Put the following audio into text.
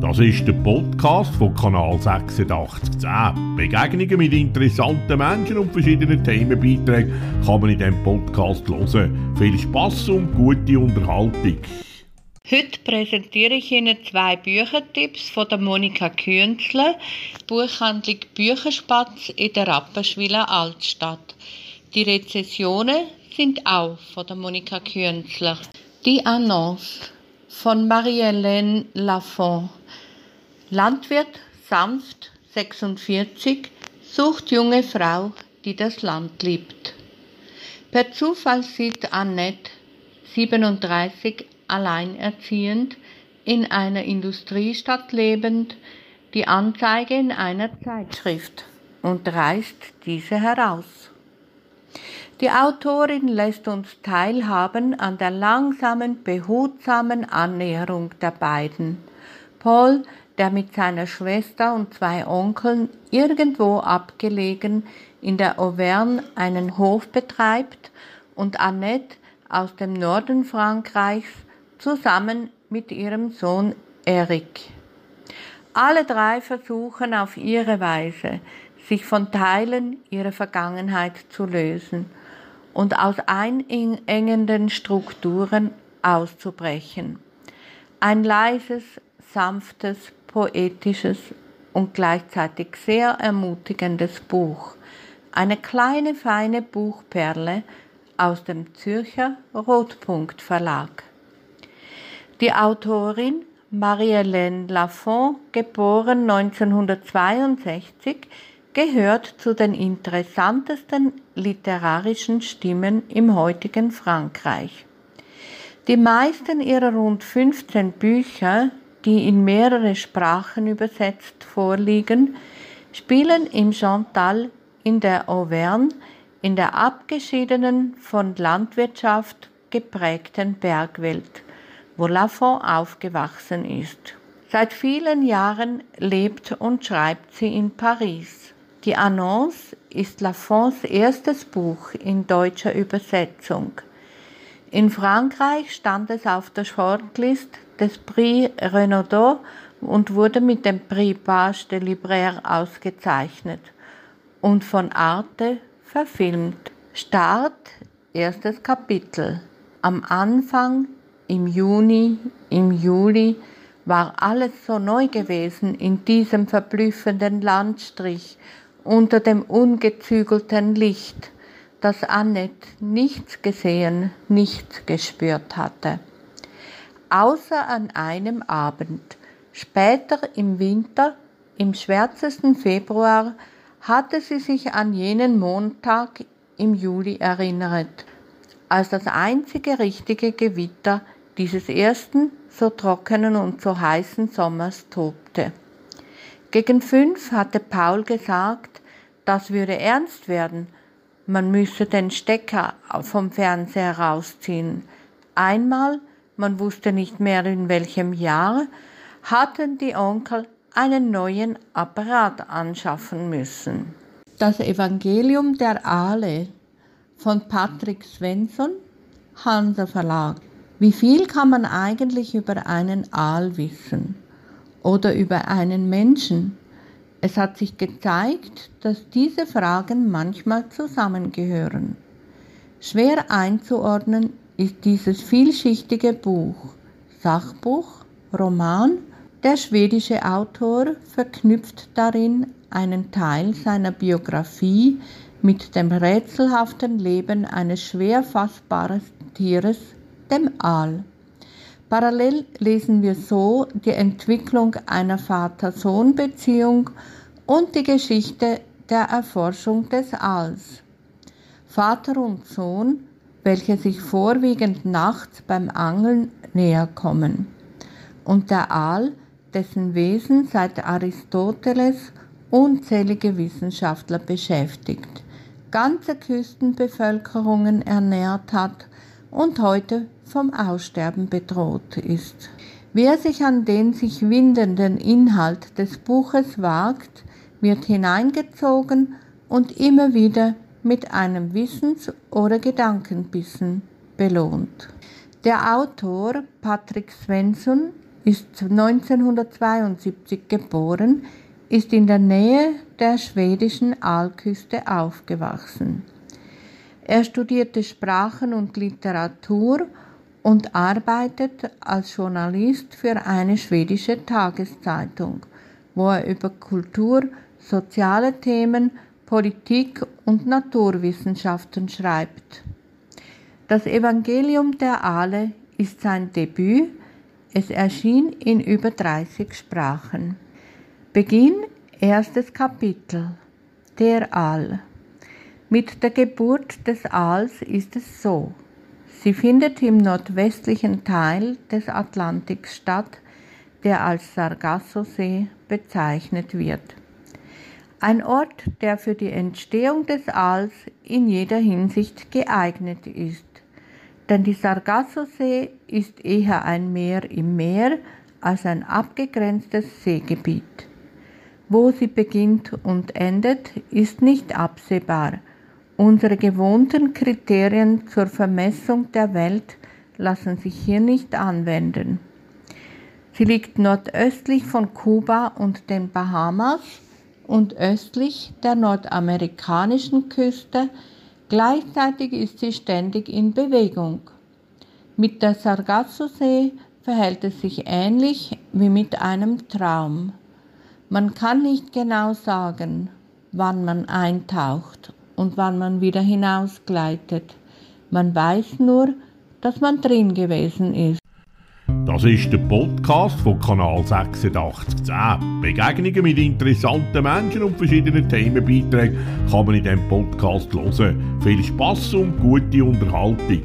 Das ist der Podcast von Kanal 8610. Begegnungen mit interessanten Menschen und verschiedenen Themenbeiträgen kann man in diesem Podcast hören. Viel Spass und gute Unterhaltung. Heute präsentiere ich Ihnen zwei Büchertipps von der Monika Künzler, Buchhandlung Bücherspatz in der Rapperswiler Altstadt. Die Rezessionen sind auch von der Monika Künzler. Die Annonce von Marie-Hélène Lafont. Landwirt, sanft, 46, sucht junge Frau, die das Land liebt. Per Zufall sieht Annette, 37, alleinerziehend, in einer Industriestadt lebend, die Anzeige in einer Zeitschrift und reißt diese heraus. Die Autorin lässt uns teilhaben an der langsamen, behutsamen Annäherung der beiden. Paul, der mit seiner Schwester und zwei Onkeln irgendwo abgelegen in der Auvergne einen Hof betreibt, und Annette aus dem Norden Frankreichs zusammen mit ihrem Sohn Eric. Alle drei versuchen auf ihre Weise, sich von Teilen ihrer Vergangenheit zu lösen und aus einengenden Strukturen auszubrechen. Ein leises, sanftes, poetisches und gleichzeitig sehr ermutigendes Buch. Eine kleine, feine Buchperle aus dem Zürcher Rotpunkt Verlag. Die Autorin Marie-Hélène Lafont, geboren 1962, gehört zu den interessantesten literarischen Stimmen im heutigen Frankreich. Die meisten ihrer rund 15 Bücher, die in mehrere Sprachen übersetzt vorliegen, spielen im Chantal in der Auvergne, in der abgeschiedenen, von Landwirtschaft geprägten Bergwelt, wo Lafont aufgewachsen ist. Seit vielen Jahren lebt und schreibt sie in Paris. Die Annonce ist Lafonts erstes Buch in deutscher Übersetzung. In Frankreich stand es auf der Shortlist des Prix Renaudot und wurde mit dem Prix Page de Libraire ausgezeichnet und von Arte verfilmt. Start, erstes Kapitel. Am Anfang, im Juni, im Juli, war alles so neu gewesen in diesem verblüffenden Landstrich unter dem ungezügelten Licht, das Annette nichts gesehen, nichts gespürt hatte. Außer an einem Abend, später im Winter, im schwärzesten Februar, hatte sie sich an jenen Montag im Juli erinnert, als das einzige richtige Gewitter dieses ersten so trockenen und so heißen Sommers tobte. Gegen fünf hatte Paul gesagt, das würde ernst werden. Man müsse den Stecker vom Fernseher rausziehen. Einmal, man wusste nicht mehr in welchem Jahr, hatten die Onkel einen neuen Apparat anschaffen müssen. Das Evangelium der Aale von Patrick Svensson, Hansa Verlag. Wie viel kann man eigentlich über einen Aal wissen? Oder über einen Menschen? Es hat sich gezeigt, dass diese Fragen manchmal zusammengehören. Schwer einzuordnen ist dieses vielschichtige Buch, Sachbuch, Roman. Der schwedische Autor verknüpft darin einen Teil seiner Biografie mit dem rätselhaften Leben eines schwer fassbaren Tieres, dem Aal. Parallel lesen wir so die Entwicklung einer Vater-Sohn-Beziehung und die Geschichte der Erforschung des Aals. Vater und Sohn, welche sich vorwiegend nachts beim Angeln näher kommen. Und der Aal, dessen Wesen seit Aristoteles unzählige Wissenschaftler beschäftigt, ganze Küstenbevölkerungen ernährt hat und heute vom Aussterben bedroht ist. Wer sich an den sich windenden Inhalt des Buches wagt, wird hineingezogen und immer wieder mit einem Wissens- oder Gedankenbissen belohnt. Der Autor Patrick Svensson ist 1972 geboren, ist in der Nähe der schwedischen Aalküste aufgewachsen. Er studierte Sprachen und Literatur und arbeitet als Journalist für eine schwedische Tageszeitung, wo er über Kultur, soziale Themen, Politik und Naturwissenschaften schreibt. Das Evangelium der Aale ist sein Debüt. Es erschien in über 30 Sprachen. Beginn erstes Kapitel. Der Aal. Mit der Geburt des Aals ist es so. Sie findet im nordwestlichen Teil des Atlantiks statt, der als Sargassosee bezeichnet wird. Ein Ort, der für die Entstehung des Aals in jeder Hinsicht geeignet ist. Denn die Sargassosee ist eher ein Meer im Meer als ein abgegrenztes Seegebiet. Wo sie beginnt und endet, ist nicht absehbar Unsere gewohnten Kriterien zur Vermessung der Welt lassen sich hier nicht anwenden. Sie liegt nordöstlich von Kuba und den Bahamas und östlich der nordamerikanischen Küste, gleichzeitig ist sie ständig in Bewegung. Mit der Sargasso-See verhält es sich ähnlich wie mit einem Traum. Man kann nicht genau sagen, wann man eintaucht und wann man wieder hinausgleitet. Man weiß nur, dass man drin gewesen ist. Das ist der Podcast von Kanal 8610. Begegnungen mit interessanten Menschen und verschiedenen Themenbeiträgen kann man in diesem Podcast hören. Viel Spaß und gute Unterhaltung.